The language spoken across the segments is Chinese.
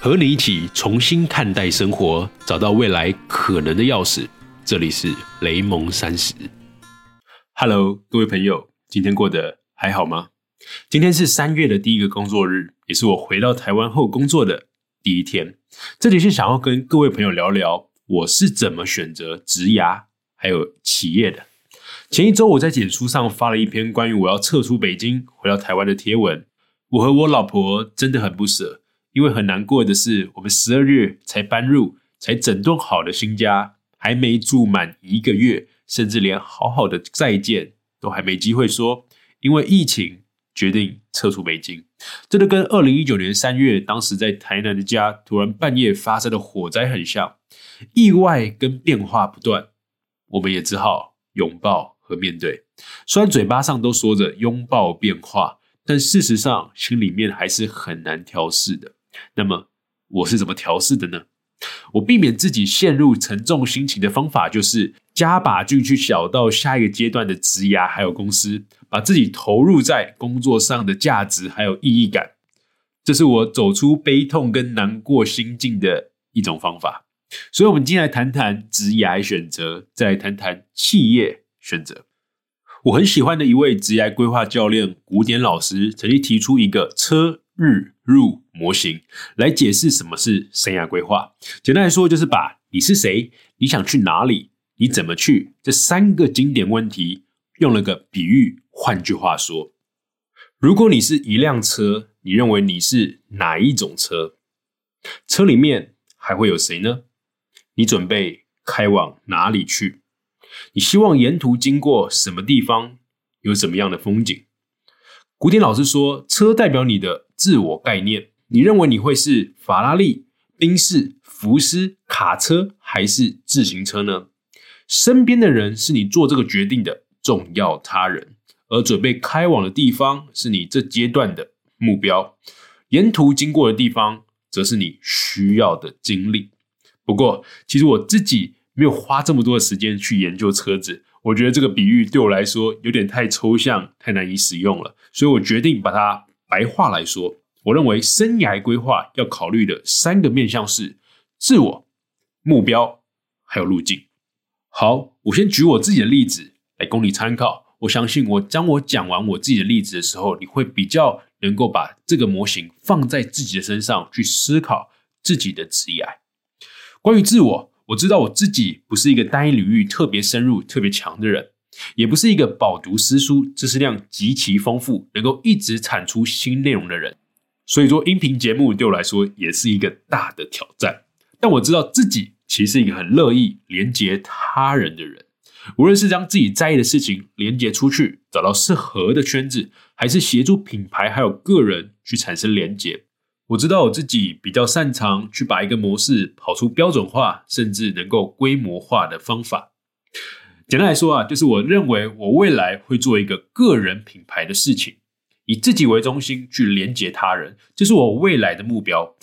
和你一起重新看待生活，找到未来可能的钥匙。这里是雷蒙三十。Hello，各位朋友，今天过得还好吗？今天是三月的第一个工作日，也是我回到台湾后工作的第一天。这里是想要跟各位朋友聊聊，我是怎么选择职涯还有企业的。前一周我在简书上发了一篇关于我要撤出北京回到台湾的贴文。我和我老婆真的很不舍，因为很难过的是，我们十二月才搬入、才整顿好的新家，还没住满一个月，甚至连好好的再见都还没机会说，因为疫情决定撤出北京。这都跟二零一九年三月当时在台南的家突然半夜发生的火灾很像，意外跟变化不断，我们也只好拥抱和面对。虽然嘴巴上都说着拥抱变化。但事实上，心里面还是很难调试的。那么，我是怎么调试的呢？我避免自己陷入沉重心情的方法，就是加把劲去小到下一个阶段的职涯，还有公司，把自己投入在工作上的价值还有意义感。这是我走出悲痛跟难过心境的一种方法。所以，我们今天来谈谈职涯选择，再来谈谈企业选择。我很喜欢的一位职业规划教练古典老师，曾经提出一个车日入模型来解释什么是生涯规划。简单来说，就是把你是谁、你想去哪里、你怎么去这三个经典问题，用了个比喻。换句话说，如果你是一辆车，你认为你是哪一种车？车里面还会有谁呢？你准备开往哪里去？你希望沿途经过什么地方，有什么样的风景？古典老师说，车代表你的自我概念。你认为你会是法拉利、宾士、福斯、卡车，还是自行车呢？身边的人是你做这个决定的重要他人，而准备开往的地方是你这阶段的目标。沿途经过的地方，则是你需要的经历。不过，其实我自己。没有花这么多的时间去研究车子，我觉得这个比喻对我来说有点太抽象、太难以使用了，所以我决定把它白话来说。我认为生涯规划要考虑的三个面向是自我、目标还有路径。好，我先举我自己的例子来供你参考。我相信我当我讲完我自己的例子的时候，你会比较能够把这个模型放在自己的身上去思考自己的职业。关于自我。我知道我自己不是一个单一领域特别深入、特别强的人，也不是一个饱读诗书、知识量极其丰富、能够一直产出新内容的人。所以说，音频节目对我来说也是一个大的挑战。但我知道自己其实是一个很乐意连接他人的人，无论是将自己在意的事情连接出去，找到适合的圈子，还是协助品牌还有个人去产生连接。我知道我自己比较擅长去把一个模式跑出标准化，甚至能够规模化的方法。简单来说啊，就是我认为我未来会做一个个人品牌的事情，以自己为中心去连接他人，这是我未来的目标。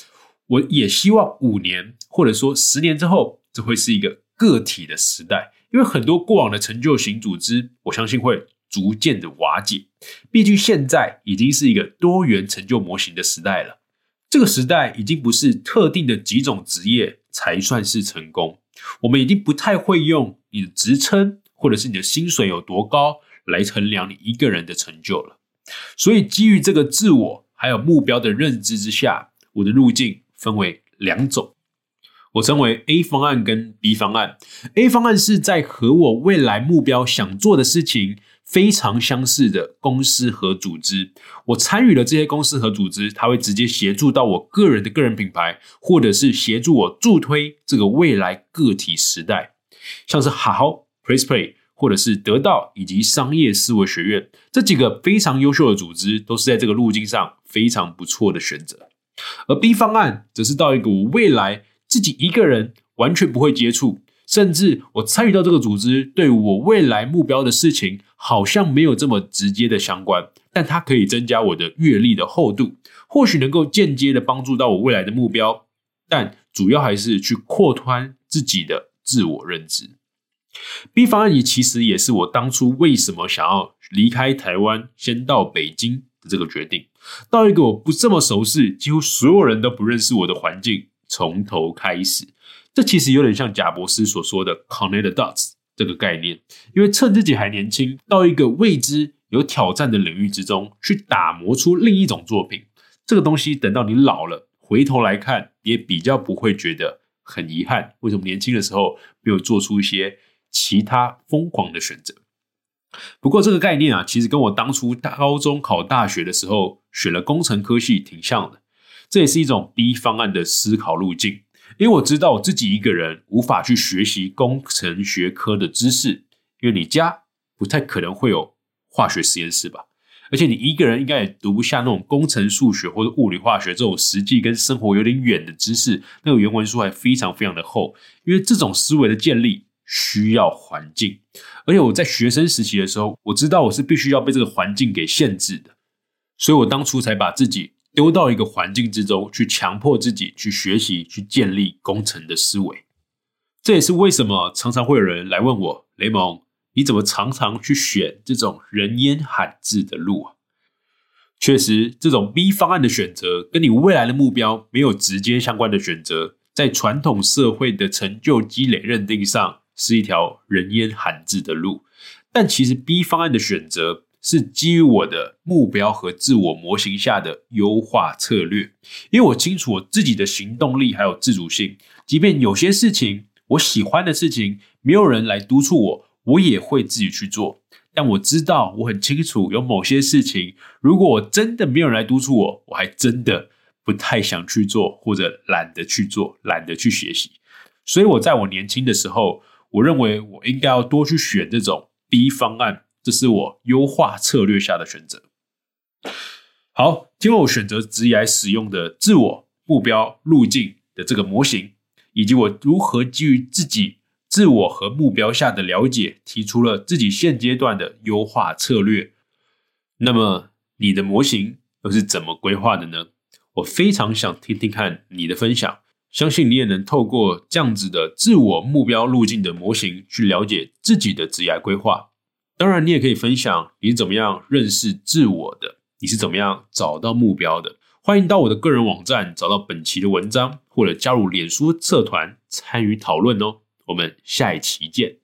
我也希望五年或者说十年之后，这会是一个个体的时代，因为很多过往的成就型组织，我相信会逐渐的瓦解。毕竟现在已经是一个多元成就模型的时代了。这个时代已经不是特定的几种职业才算是成功，我们已经不太会用你的职称或者是你的薪水有多高来衡量你一个人的成就了。所以，基于这个自我还有目标的认知之下，我的路径分为两种，我称为 A 方案跟 B 方案。A 方案是在和我未来目标想做的事情。非常相似的公司和组织，我参与了这些公司和组织，它会直接协助到我个人的个人品牌，或者是协助我助推这个未来个体时代，像是好 p r e s p l a y 或者是得到以及商业思维学院这几个非常优秀的组织，都是在这个路径上非常不错的选择。而 B 方案则是到一个我未来自己一个人完全不会接触。甚至我参与到这个组织，对我未来目标的事情好像没有这么直接的相关，但它可以增加我的阅历的厚度，或许能够间接的帮助到我未来的目标，但主要还是去扩宽自己的自我认知。B 方案也其实也是我当初为什么想要离开台湾，先到北京的这个决定，到一个我不这么熟悉，几乎所有人都不认识我的环境，从头开始。这其实有点像贾博士所说的 “connect the dots” 这个概念，因为趁自己还年轻，到一个未知、有挑战的领域之中去打磨出另一种作品，这个东西等到你老了回头来看，也比较不会觉得很遗憾。为什么年轻的时候没有做出一些其他疯狂的选择？不过这个概念啊，其实跟我当初高中考大学的时候选了工程科系挺像的。这也是一种 B 方案的思考路径。因为我知道我自己一个人无法去学习工程学科的知识，因为你家不太可能会有化学实验室吧，而且你一个人应该也读不下那种工程数学或者物理化学这种实际跟生活有点远的知识，那个原文书还非常非常的厚，因为这种思维的建立需要环境，而且我在学生时期的时候，我知道我是必须要被这个环境给限制的，所以我当初才把自己。丢到一个环境之中去，强迫自己去学习、去建立工程的思维。这也是为什么常常会有人来问我：“雷蒙，你怎么常常去选这种人烟罕至的路啊？”确实，这种 B 方案的选择跟你未来的目标没有直接相关的选择，在传统社会的成就积累认定上是一条人烟罕至的路。但其实 B 方案的选择。是基于我的目标和自我模型下的优化策略，因为我清楚我自己的行动力还有自主性，即便有些事情我喜欢的事情，没有人来督促我，我也会自己去做。但我知道我很清楚，有某些事情，如果我真的没有人来督促我，我还真的不太想去做，或者懒得去做，懒得去学习。所以我在我年轻的时候，我认为我应该要多去选这种 B 方案。这是我优化策略下的选择。好，经过我选择职业使用的自我目标路径的这个模型，以及我如何基于自己自我和目标下的了解，提出了自己现阶段的优化策略。那么，你的模型又是怎么规划的呢？我非常想听听看你的分享，相信你也能透过这样子的自我目标路径的模型，去了解自己的职业规划。当然，你也可以分享你怎么样认识自我的，你是怎么样找到目标的。欢迎到我的个人网站找到本期的文章，或者加入脸书社团参与讨论哦。我们下一期见。